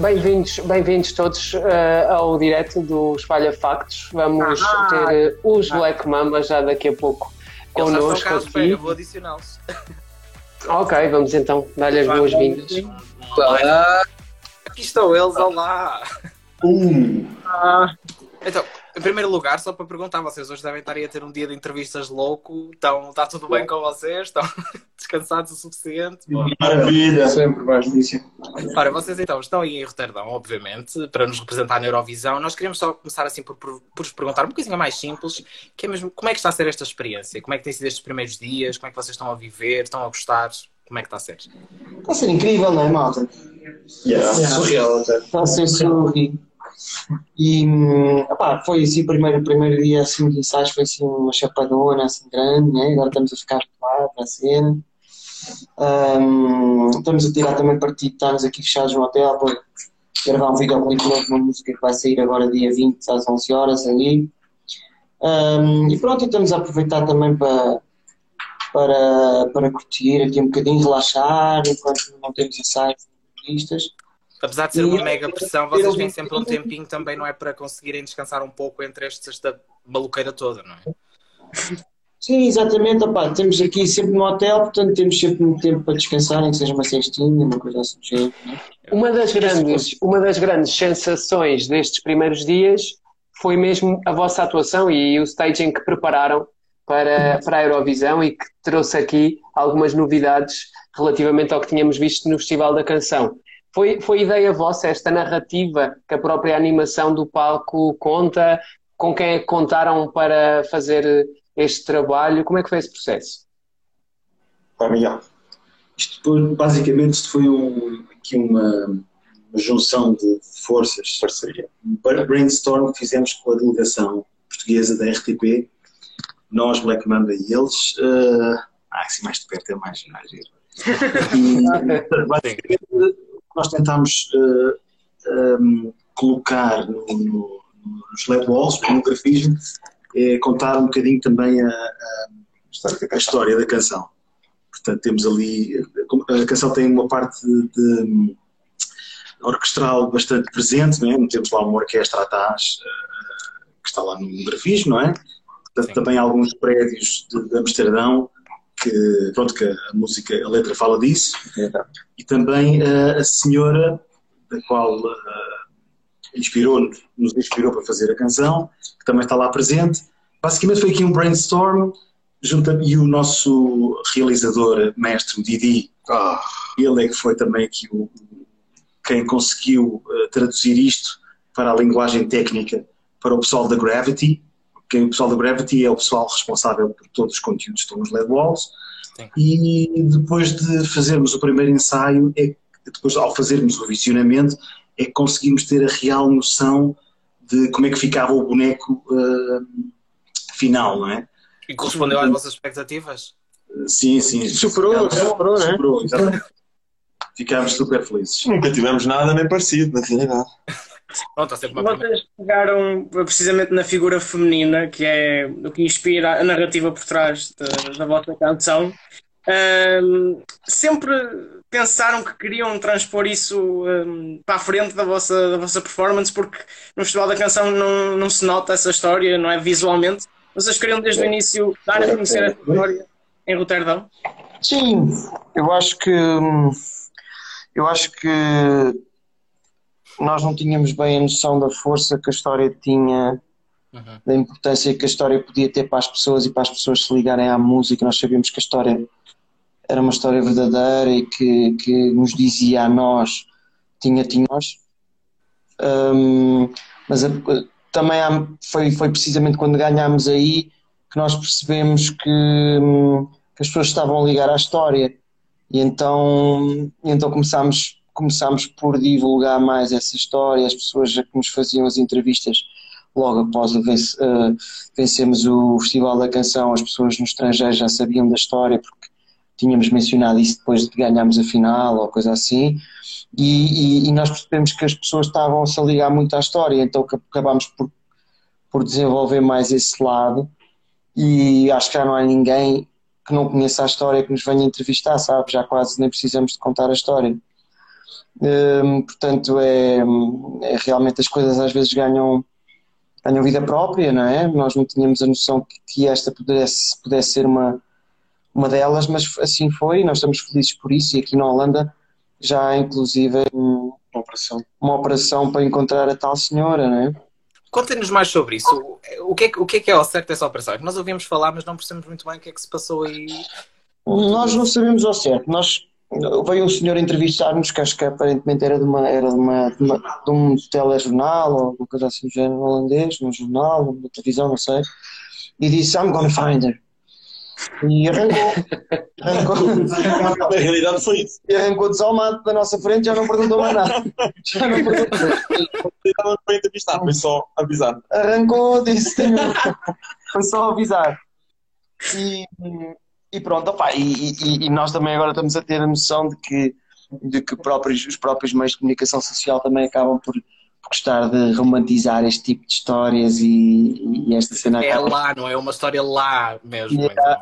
Bem-vindos bem todos uh, ao direto do Espalha Factos. Vamos ah, ter uh, os ah, Black Mamba já daqui a pouco connosco aqui. Espera, vou adicioná-los. Ok, vamos então dar-lhe as boas-vindas. Aqui estão eles, olá! Um. Ah. Então, em primeiro lugar, só para perguntar, vocês hoje devem estar aí a ter um dia de entrevistas louco. Então, está tudo bem com vocês? Estão descansados o suficiente? Maravilha, sempre mais disso. Ora, vocês então estão aí em Roterdão, obviamente, para nos representar na Eurovisão. Nós queremos só começar assim por, por, por vos perguntar uma coisinha mais simples, que é mesmo como é que está a ser esta experiência? Como é que tem sido estes primeiros dias? Como é que vocês estão a viver? Estão a gostar? Como é que está a ser? Está a ser incrível, não é, malta? Yeah. Yeah. Surreal até. Está a ser surreal. E foi assim, o primeiro, primeiro dia assim, de ensaios foi assim uma chapadona assim grande, né? agora estamos a ficar habituados à cena. Um, estamos a tirar também partido, estamos aqui fechados no hotel para gravar um videoclipe novo, uma música que vai sair agora dia 20 às 11 horas ali. Um, e pronto, estamos a aproveitar também para, para, para curtir aqui um bocadinho, relaxar, enquanto não temos ensaios, entrevistas. Apesar de ser uma mega pressão, vocês têm sempre um tempinho também, não é? Para conseguirem descansar um pouco entre estes da maluqueira toda, não é? Sim, exatamente. Opa, temos aqui sempre no hotel, portanto temos sempre muito tempo para descansar, nem que seja uma cestinha, uma coisa assim do jeito. É? Uma das grandes, uma das grandes sensações destes primeiros dias foi mesmo a vossa atuação e o staging que prepararam para, para a Eurovisão e que trouxe aqui algumas novidades relativamente ao que tínhamos visto no Festival da Canção. Foi, foi ideia vossa esta narrativa que a própria animação do palco conta? Com quem é que contaram para fazer este trabalho? Como é que foi esse processo? Para Miguel. Isto basicamente isto foi um, aqui uma, uma, junção de forças, parceria. Um brainstorm que fizemos com a delegação portuguesa da RTP, nós, Black Mamba e eles. Uh, ah, assim mais de perto é mais, mais giro. E, basicamente, nós tentámos uh, eh, um, ehm, colocar no, no, nos LED walls, no grafismo, é contar um bocadinho também a, a, a, história da canção. Portanto, temos ali. A canção tem uma parte de, de orquestral bastante presente, não é? temos lá uma orquestra atrás uh, que está lá no grafismo, não é? Portanto, Sim. também alguns prédios de, de Amsterdão que, pronto, que a música, a letra fala disso, e também uh, a senhora, da qual uh, inspirou, nos inspirou para fazer a canção, que também está lá presente. Basicamente foi aqui um brainstorm, junto a, e o nosso realizador, mestre, o Didi, oh, ele é que foi também aqui o, quem conseguiu uh, traduzir isto para a linguagem técnica para o pessoal da Gravity, quem o pessoal da Gravity é o pessoal responsável por todos os conteúdos que estão nos LED Walls. Sim. E depois de fazermos o primeiro ensaio, é, depois ao fazermos o visionamento, é que conseguimos ter a real noção de como é que ficava o boneco uh, final, não é? E correspondeu às vossas expectativas? Sim, sim. Superou, superou, né? Superou, exatamente. Ficámos super felizes. Nunca tivemos nada nem parecido, na realidade. Pronto, Vocês pegaram precisamente na figura feminina, que é o que inspira a narrativa por trás de, da vossa canção. Um, sempre pensaram que queriam transpor isso um, para a frente da vossa, da vossa performance, porque no Festival da Canção não, não se nota essa história, não é visualmente. Vocês queriam desde o início dar a conhecer essa história em Roterdão? Sim, eu acho que eu acho que nós não tínhamos bem a noção da força que a história tinha, uhum. da importância que a história podia ter para as pessoas e para as pessoas se ligarem à música. Nós sabíamos que a história era uma história verdadeira e que, que nos dizia a nós, tinha, tinha nós. Um, mas a, também há, foi, foi precisamente quando ganhámos aí que nós percebemos que, hum, que as pessoas estavam a ligar à história. E então, então começámos começámos por divulgar mais essa história, as pessoas que nos faziam as entrevistas logo após uh, vencermos o Festival da Canção, as pessoas no estrangeiro já sabiam da história porque tínhamos mencionado isso depois de ganharmos a final ou coisa assim, e, e, e nós percebemos que as pessoas estavam-se a ligar muito à história, então acabámos por, por desenvolver mais esse lado e acho que já não há ninguém que não conheça a história que nos venha entrevistar, sabe? Já quase nem precisamos de contar a história. Um, portanto, é, é, realmente as coisas às vezes ganham, ganham vida própria, não é? Nós não tínhamos a noção que, que esta pudesse, pudesse ser uma, uma delas, mas assim foi, nós estamos felizes por isso e aqui na Holanda já há inclusive uma operação, uma operação para encontrar a tal senhora, não é? Contem-nos mais sobre isso. O que, é, o que é que é ao certo essa operação? É que nós ouvimos falar, mas não percebemos muito bem o que é que se passou aí. Nós não sabemos ao certo. Nós, veio um senhor entrevistar-nos, que acho que aparentemente era de, uma, era de, uma, de, uma, de um telejornal ou alguma coisa assim do género holandês, num jornal, na televisão, não sei, e disse: I'm gonna find her. E arrancou. arrancou. Na realidade foi isso. E arrancou desalmado da nossa frente já não perguntou mais nada. Já não perguntou. Não foi entrevistar, foi só avisar. Arrancou, disse: Foi só avisar. E, e pronto, opa, e, e, e, nós também agora estamos a ter a noção de que, de que próprios, os próprios meios de comunicação social também acabam por gostar de romantizar este tipo de histórias e, e esta cena. É lá, não é uma história lá mesmo. E, então.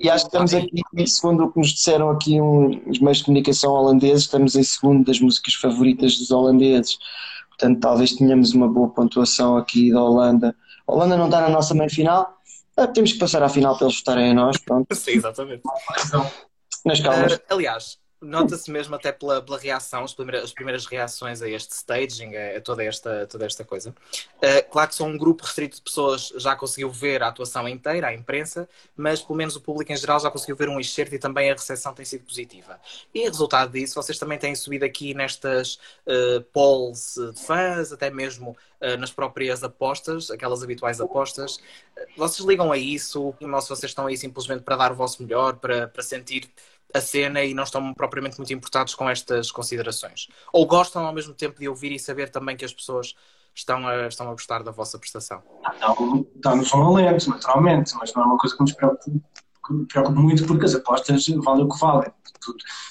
e acho que estamos aqui, segundo o que nos disseram aqui um, os meios de comunicação holandeses, estamos em segundo das músicas favoritas dos holandeses. Portanto, talvez tenhamos uma boa pontuação aqui da Holanda. A Holanda não está na nossa meia final, ah, temos que passar à final para eles votarem em nós. Pronto. Sim, exatamente. Nas calmas. Uh, aliás, nota-se mesmo até pela, pela reação, as primeiras, as primeiras, reações a este staging, a, toda, esta, toda esta coisa. Uh, claro que só um grupo restrito de pessoas já conseguiu ver a atuação inteira, a imprensa, mas pelo menos o público em geral já conseguiu ver um excerto e também a recepção tem sido positiva. E resultado disso, vocês também têm subido aqui nestas uh, polls de fãs, até mesmo uh, nas próprias apostas, aquelas habituais apostas. vocês ligam a isso, ou se vocês estão aí simplesmente para dar o vosso melhor, para, para sentir a cena e não estão propriamente muito importados com estas considerações? Ou gostam ao mesmo tempo de ouvir e saber também que as pessoas estão a, estão a gostar da vossa prestação? Não, estamos sonolentos, naturalmente, mas não é uma coisa que nos preocupe, preocupe muito porque as apostas valem o que valem.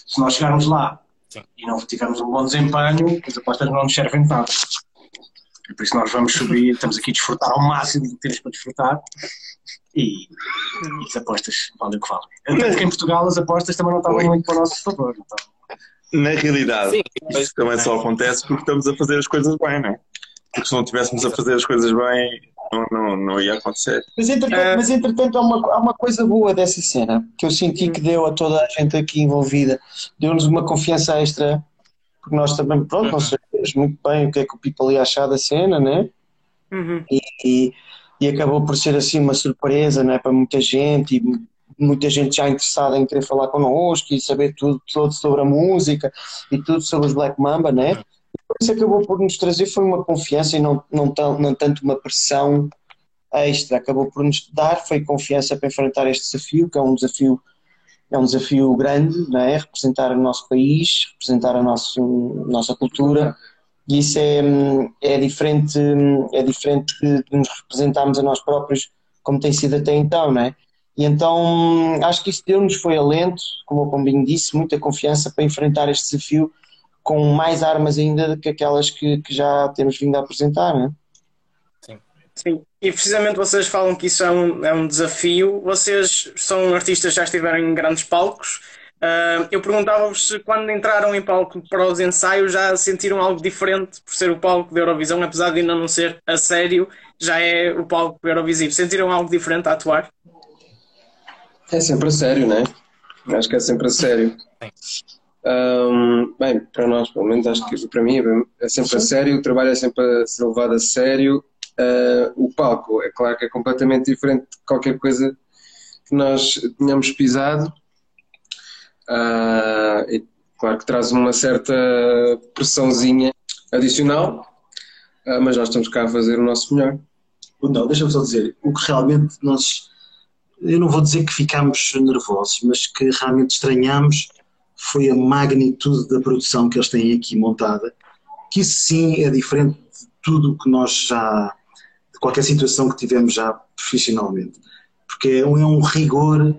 Se nós chegarmos lá Sim. e não tivermos um bom desempenho, as apostas não nos servem de nada. É por isso nós vamos subir, estamos aqui a desfrutar ao máximo do que temos para desfrutar e, e as apostas valem o que valem. Até que em Portugal as apostas também não estavam muito para o nosso favor. Então. Na realidade, Sim, isso também só acontece porque estamos a fazer as coisas bem, não é? Porque se não estivéssemos a fazer as coisas bem, não, não, não ia acontecer. Mas entretanto, é... mas, entretanto há, uma, há uma coisa boa dessa cena que eu senti que deu a toda a gente aqui envolvida, deu-nos uma confiança extra, porque nós também, pronto, não uhum. sabemos muito bem o que é que o people ia achar da cena, né? Uhum. E, e, e acabou por ser assim uma surpresa né, para muita gente e muita gente já interessada em querer falar connosco e saber tudo, tudo sobre a música e tudo sobre os Black Mamba, né? Isso acabou por nos trazer foi uma confiança e não, não, tão, não tanto uma pressão extra, acabou por nos dar foi confiança para enfrentar este desafio, que é um desafio é um desafio grande, não é? representar o nosso país, representar a nosso, nossa cultura e isso é, é diferente é diferente de nos representarmos a nós próprios como tem sido até então, não é? E então acho que isso deu-nos foi alento, como o Pombinho disse, muita confiança para enfrentar este desafio com mais armas ainda do que aquelas que, que já temos vindo a apresentar, não é? Sim. Sim, e precisamente vocês falam que isso é um, é um desafio. Vocês são artistas que já estiveram em grandes palcos Uh, eu perguntava-vos se quando entraram em palco para os ensaios já sentiram algo diferente por ser o palco da Eurovisão, apesar de ainda não ser a sério, já é o palco Eurovisivo. Sentiram algo diferente a atuar? É sempre a sério, né? Acho que é sempre a sério. Um, bem, para nós, pelo menos, acho que para mim é sempre a sério, o trabalho é sempre a ser levado a sério. Uh, o palco, é claro que é completamente diferente de qualquer coisa que nós tenhamos pisado Uh, e, claro que traz uma certa pressãozinha adicional, uh, mas nós estamos cá a fazer o nosso melhor. Não, deixa-me só dizer, o que realmente nós, eu não vou dizer que ficámos nervosos, mas que realmente estranhamos foi a magnitude da produção que eles têm aqui montada, que isso sim é diferente de tudo que nós já, de qualquer situação que tivemos já profissionalmente, porque é um, é um rigor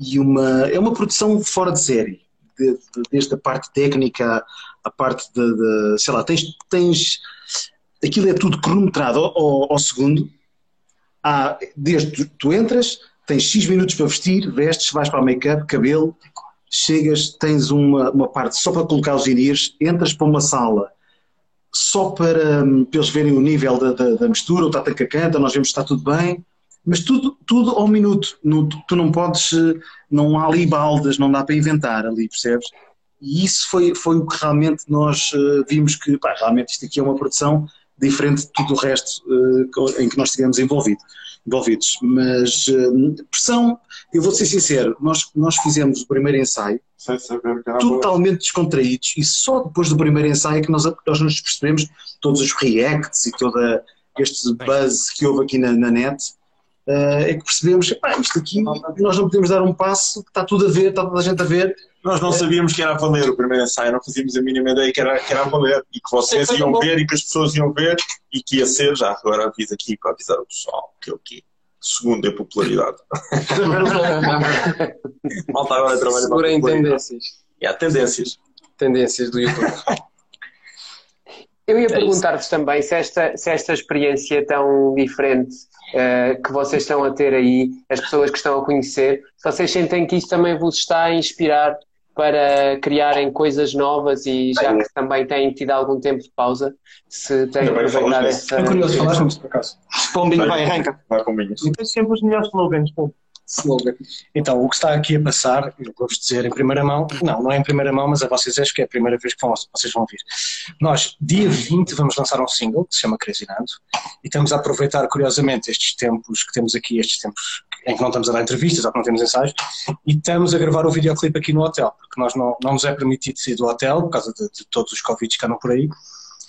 e uma, é uma produção fora de série, de, de, desde a parte técnica, a parte de, de, sei lá, tens, tens aquilo é tudo cronometrado ao, ao segundo, há, desde tu, tu entras, tens X minutos para vestir, vestes, vais para o make-up, cabelo, chegas, tens uma, uma parte só para colocar os iris, entras para uma sala só para, hum, para eles verem o nível da, da, da mistura, o tata canta, nós vemos que está tudo bem, mas tudo, tudo ao minuto. Não, tu não podes, eh, não há ali baldas, não dá para inventar ali, percebes? E isso foi, foi o que realmente nós uh, vimos que, pá, realmente isto aqui é uma produção diferente de tudo o resto uh, em que nós estivemos envolvido, envolvidos. Mas uh, pressão, eu vou ser sincero, nós, nós fizemos o primeiro ensaio totalmente descontraídos e só depois do primeiro ensaio é que nós, nós nos percebemos todos os reacts e todo este buzz que houve aqui na, na net uh, é que percebemos, pá, isto aqui nós não podemos dar um passo, está tudo a ver, está toda a gente a ver. Nós não sabíamos que era a valer o primeiro ensaio, não fazíamos a mínima ideia que era, que era a valer e que vocês iam ver e que as pessoas iam ver e que ia ser, já agora aviso aqui para avisar o pessoal, que é o quê? Segundo é popularidade. Malta agora trabalha Segura em tendências. E há tendências. Tendências do YouTube. Eu ia é perguntar-vos também se esta, se esta experiência tão diferente uh, que vocês estão a ter aí, as pessoas que estão a conhecer, se vocês sentem que isso também vos está a inspirar para criarem coisas novas e já que também têm tido algum tempo de pausa, se têm aproveitado essa. É curioso falar por acaso. Pombinho vai, arranca. Vai. E tem sempre os melhores slogans, pô slogan. Então, o que está aqui a passar, eu vou-vos dizer em primeira mão, não, não é em primeira mão, mas a vocês acho que é a primeira vez que vão, vocês vão ouvir. Nós, dia 20, vamos lançar um single que se chama Crazy Nando e estamos a aproveitar, curiosamente, estes tempos que temos aqui, estes tempos em que não estamos a dar entrevistas ou que não temos ensaios, e estamos a gravar o videoclipe aqui no hotel, porque nós não, não nos é permitido sair do hotel por causa de, de todos os Covid que andam por aí.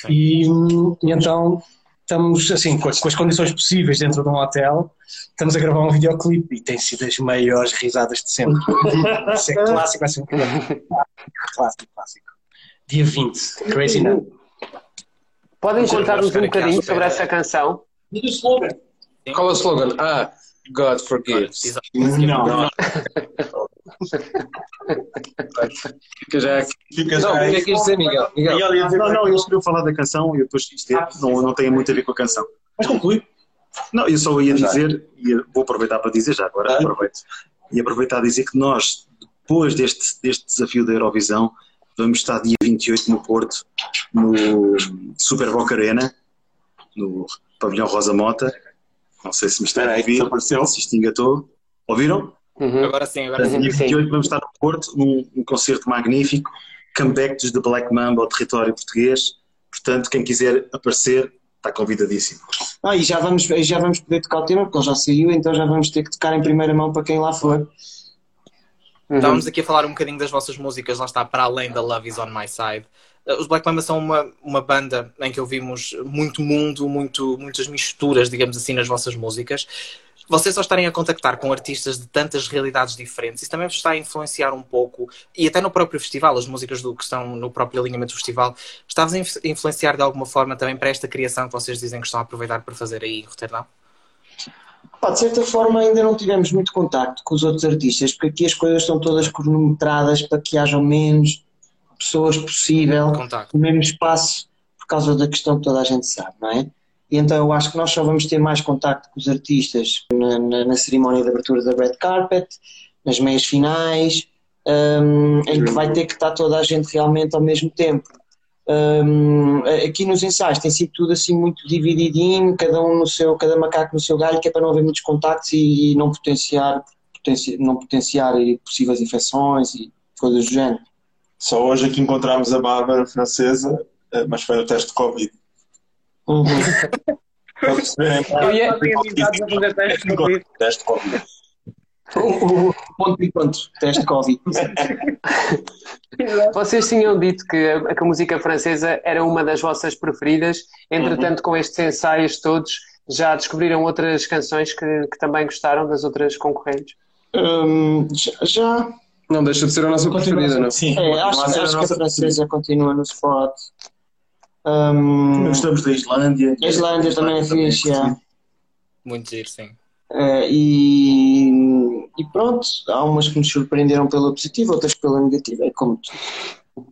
E, e então estamos assim, com as, com as, condições possíveis dentro de um hotel, estamos a gravar um videoclipe e tem sido as maiores risadas de sempre. Isso é clássico, vai ser um clássico, clássico. Dia 20, Crazy Now. Podem contar-nos um bocadinho sobre essa canção? E o slogan? Qual é o slogan? Ah, God forgives. Não, não. Fica já. Fica já. Não, o que é que dizer, Miguel? Miguel. Não, não, eu queria falar da canção e depois isto é, não, não tem muito a ver com a canção. Mas conclui. Não, eu só ia dizer, e vou aproveitar para dizer já agora, aproveito, e aproveitar a dizer que nós, depois deste, deste desafio da Eurovisão, vamos estar dia 28 no Porto, no Super Boca Arena, no pavilhão Rosa Mota. Não sei se me está a ouvir, se isto engatou. Ouviram? Uhum. Agora sim, agora sim. Dia 28 vamos estar no Porto, num, num concerto magnífico, comeback dos The Black Mamba ao território português. Portanto, quem quiser aparecer, está convidadíssimo. Ah, e já vamos, já vamos poder tocar o tema, porque ele já saiu, então já vamos ter que tocar em primeira mão para quem lá for. Uhum. Estávamos aqui a falar um bocadinho das vossas músicas, lá está, para além da Love Is On My Side. Uh, os Black Mamba são uma, uma banda em que ouvimos muito mundo, muito, muitas misturas, digamos assim, nas vossas músicas vocês só estarem a contactar com artistas de tantas realidades diferentes, isso também vos está a influenciar um pouco, e até no próprio festival, as músicas do, que estão no próprio alinhamento do festival, está-vos a influenciar de alguma forma também para esta criação que vocês dizem que estão a aproveitar para fazer aí em Roterdão? Pá, de certa forma ainda não tivemos muito contacto com os outros artistas, porque aqui as coisas estão todas cronometradas para que haja menos pessoas possível Contacto. no mesmo espaço, por causa da questão que toda a gente sabe, não é? E então eu acho que nós só vamos ter mais contacto com os artistas na, na, na cerimónia de abertura da Red Carpet, nas meias finais, um, em que vai ter que estar toda a gente realmente ao mesmo tempo. Um, aqui nos ensaios tem sido tudo assim muito divididinho, cada um no seu, cada macaco no seu galho, que é para não haver muitos contactos e, e não potenciar, não potenciar possíveis infecções e coisas do género. Só hoje aqui encontramos a Bárbara francesa, eh, mas foi no teste de Covid. Uhum. Eu ia fazer teste de Covid. Teste Covid. O, ponto e ponto, teste Covid. Vocês tinham dito que a, que a, música francesa era uma das vossas preferidas, entretanto, uhum. com estes ensaios todos, já descobriram outras canções que, que também gostaram das outras concorrentes? Um, já. Não deixa de ser a nossa preferida, não? Sim, é, acho, acho, acho que a francesa continua no spot. Um, gostamos da Islândia. A Islândia também é fixe, é. Muito giro, sim. Uh, e, e, pronto, há umas que nos surpreenderam pela positiva, outras pela negativa, é como tudo.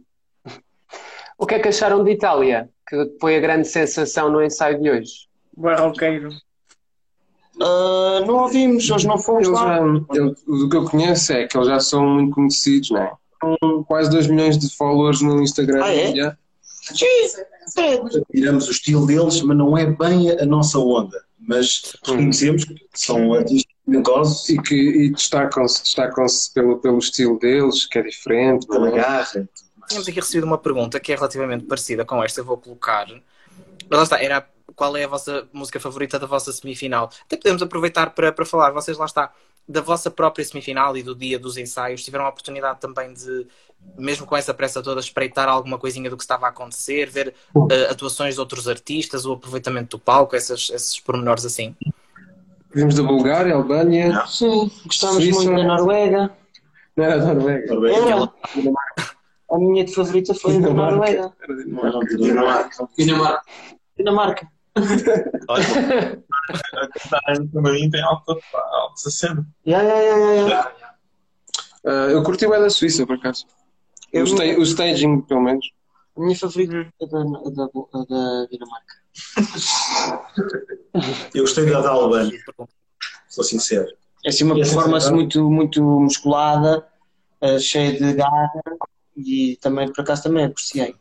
O que é que acharam de Itália? Que foi a grande sensação no ensaio de hoje? Barroqueiro. Uh, não ouvimos, hoje não fomos eles lá. Já, eu, o que eu conheço é que eles já são muito conhecidos, não é? com quase 2 milhões de followers no Instagram. Ah, é? Yeah. Tiramos o estilo deles, mas não é bem a nossa onda. Mas reconhecemos que são artistas talentosos E que e destacam-se destacam pelo, pelo estilo deles, que é diferente. pela é? garra. Tínhamos aqui recebido uma pergunta que é relativamente parecida com esta, eu vou colocar. Mas lá está, era qual é a vossa música favorita da vossa semifinal? Até podemos aproveitar para, para falar, vocês lá está, da vossa própria semifinal e do dia dos ensaios, tiveram a oportunidade também de, mesmo com essa pressa toda, espreitar alguma coisinha do que estava a acontecer, ver eh, atuações de outros artistas, o aproveitamento do palco, essas, esses pormenores assim? Vimos da Bulgária, Albânia. Sim, gostamos Suíça. muito da Noruega. Não era da Noruega. Noruega. Era. A minha favorita foi a da Noruega. Era de Não, não, Dinamarca. Dinamarca. Dinamarca. Olha, A cantar também tem alta, alta cena. Ya, ya, ya, ya, ya. Ah, eu curti o da Suíça, por acaso. Eu- O, sta o staging, pelo menos. A minha favorita é da, a da, a da Dinamarca. Eu gostei da da Albânia, sou sincero. É assim uma essa performance muito, muito musculada, eh, cheia de garra e também, por acaso, também apreciei.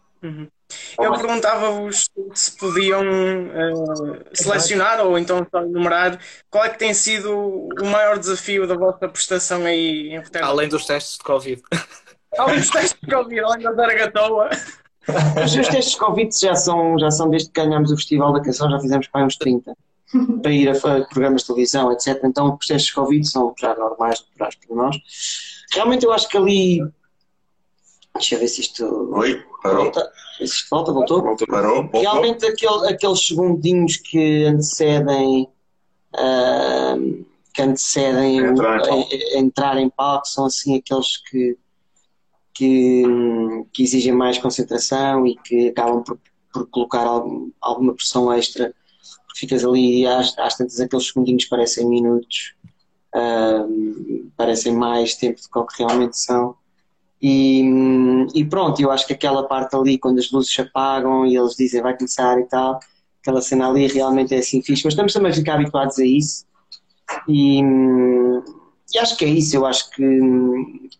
Eu perguntava-vos se podiam eh, selecionar ou então só enumerar qual é que tem sido o maior desafio da vossa prestação aí em Roterdão. além dos testes de Covid. Além dos testes de Covid, além da Zaragatoa. Os testes de Covid já são, já são desde que ganhámos o Festival da Canção, já fizemos para aí uns 30, para ir a, programas de televisão, etc. Então os testes de Covid são já normais, naturais para nós. Realmente eu acho que ali. Deixa eu ver se isto. Oi, parou. Volta. Volta, voltou? Parou, voltou. Realmente aquele- aqueles segundinhos que antecedem ahm, que antecedem Entrar em palco. a- a- entrar em palco são assim aqueles que, que, que exigem mais concentração e que acabam por, por colocar algum- alguma pressão extra porque ficas ali e às, às tantas aqueles segundinhos parecem minutos ahm, parecem mais tempo do que realmente são e, e pronto, eu acho que aquela parte ali, quando as luzes se apagam e eles dizem vai começar e tal, aquela cena ali realmente é assim fixe, mas estamos também a ficar habituados a isso e, e acho que é isso, eu acho que,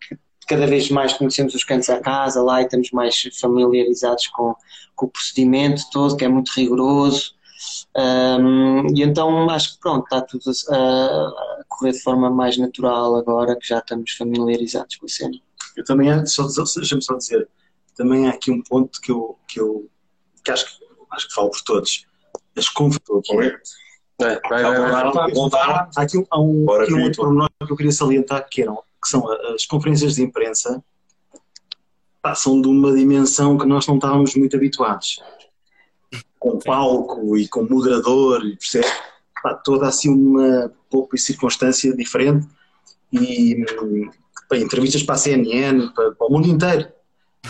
que cada vez mais conhecemos os cantos à casa lá e estamos mais familiarizados com, com o procedimento todo, que é muito rigoroso. Um, e então acho que pronto, está tudo a, a correr de forma mais natural agora que já estamos familiarizados com a cena. Eu também, há- só, deixa-me só dizer, também há aqui um ponto que eu, que eu que acho, que, acho que falo por todos. As conferências. É, vai, vai, vai. Voltaram, voltaram. Há aqui um, há um, Bora, aqui um Filipe. outro pormenor que eu queria salientar, que, eram, que são as conferências de imprensa, são de uma dimensão que nós não estávamos muito habituados. Com palco e com moderador, e percebe? Pá, toda assim uma pouco e circunstância diferente e pá, entrevistas para a CNN, para, para o mundo inteiro.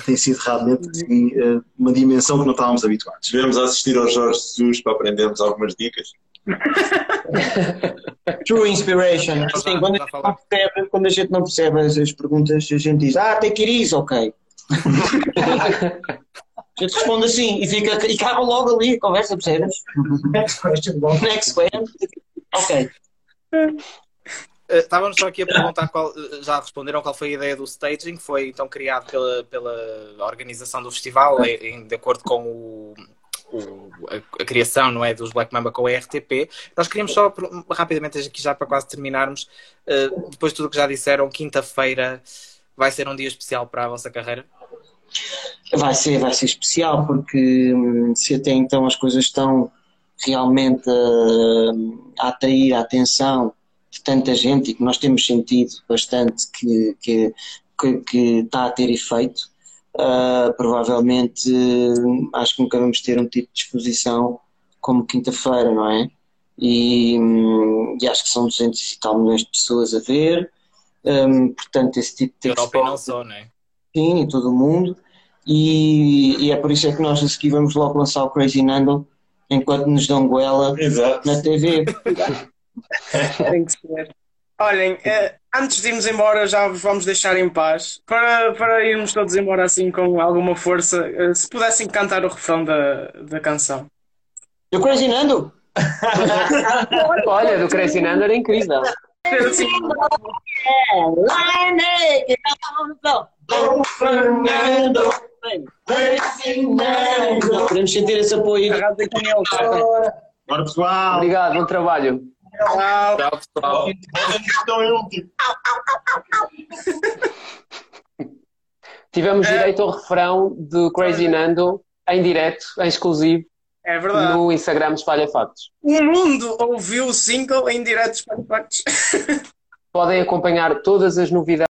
Tem sido realmente assim, eh, uma dimensão que não estávamos habituados. Devemos assistir ao Jorge Jesus para aprendermos algumas dicas. True inspiration. Assim, quando, a gente não percebe, quando a gente não percebe as, as perguntas, a gente diz, ah, tem que ir isso, ok. a gente responde assim e, fica, e acaba logo ali a conversa, percebes? Next question. Next question. Ok. Eh, Estávamos só aqui a perguntar qual, eh, já responderam qual foi a ideia do staging, que foi então criado pela, pela organização do festival, em, em- de acordo com o, o- a, a criação não é, dos Black Mamba com a RTP. Nós queríamos só, rapidamente, aqui já para quase terminarmos, eh, depois de tudo o que já disseram, quinta-feira vai ser um dia especial para a vossa carreira? Vai ser, vai ser especial porque hum, se até então as coisas estão realmente hum, a atrair a atenção tanta gente e que nós temos sentido bastante que, que, que, que está a ter efeito, ah, provavelmente hum, acho que nunca vamos ter um tipo de exposição como quinta-feira, não é? E, hum, e acho que são 200 e tal milhões de pessoas a ver, hum, portanto esse tipo de Europa e não só, não é? Sim, em todo o mundo. E, e é por isso é que nós a seguir vamos logo lançar o Crazy Nando enquanto nos dão goela Exato. na TV. Tem que ser. Olhem, eh, antes de irmos embora, já vos vamos deixar em paz. Para, para irmos todos embora assim com alguma força, eh, se pudessem cantar o refrão da, da canção. O Crazy Nando? Olha, do Crazy Nando era incrível. Ser Dom Fernando. Queremos sentir esse apoio. Bora, pessoal. Obrigado, bom trabalho. Tchau, pessoal. Então é último. Tivemos direito ao refrão do Crazy Nando em direto, em exclusivo, É verdade. no Instagram Espalha Factos. O mundo ouviu o single em diretos para factos. Podem acompanhar todas as novidades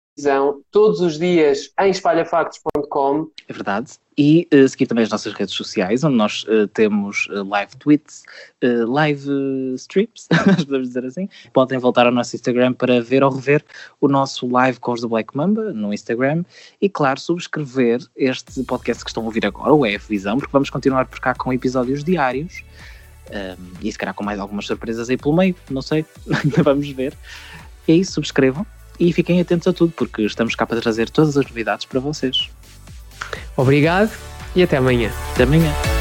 todos os dias em espalhafactos.com. É verdade. E uh, seguir também as nossas redes sociais, onde nós uh, temos uh, live tweets, live streams, podemos dizer assim. Podem voltar ao nosso Instagram para ver ou rever o nosso live com os do Black Mamba no Instagram. E, claro, subscrever este podcast que estão a ouvir agora, o EF Visão, porque vamos continuar por cá com episódios diários. Um, e se calhar com mais algumas surpresas aí pelo meio, não sei, vamos ver. E é isso, subscrevam e fiquem atentos a tudo, porque estamos cá para trazer todas as novidades para vocês. Obrigado e até amanhã. Até amanhã.